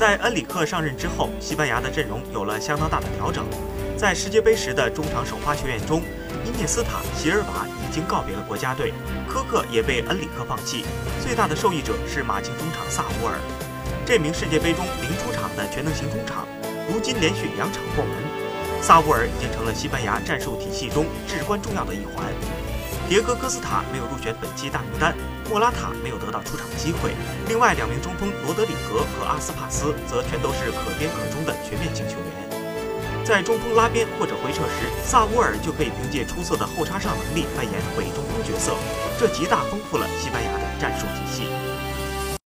在恩里克上任之后，西班牙的阵容有了相当大的调整。在世界杯时的中场首发球员中，伊涅斯塔、席尔瓦已经告别了国家队，科克也被恩里克放弃。最大的受益者是马竞中场萨乌尔，这名世界杯中零出场的全能型中场，如今连续两场破门。萨乌尔已经成了西班牙战术体系中至关重要的一环。迭戈·科斯塔没有入选本期大名单，莫拉塔没有得到出场机会，另外两名中锋罗德里格和阿斯帕斯则全都是可边可中的全面型球员。在中锋拉边或者回撤时，萨乌尔就可以凭借出色的后插上能力扮演伪中锋角色，这极大丰富了西班牙的战术体系。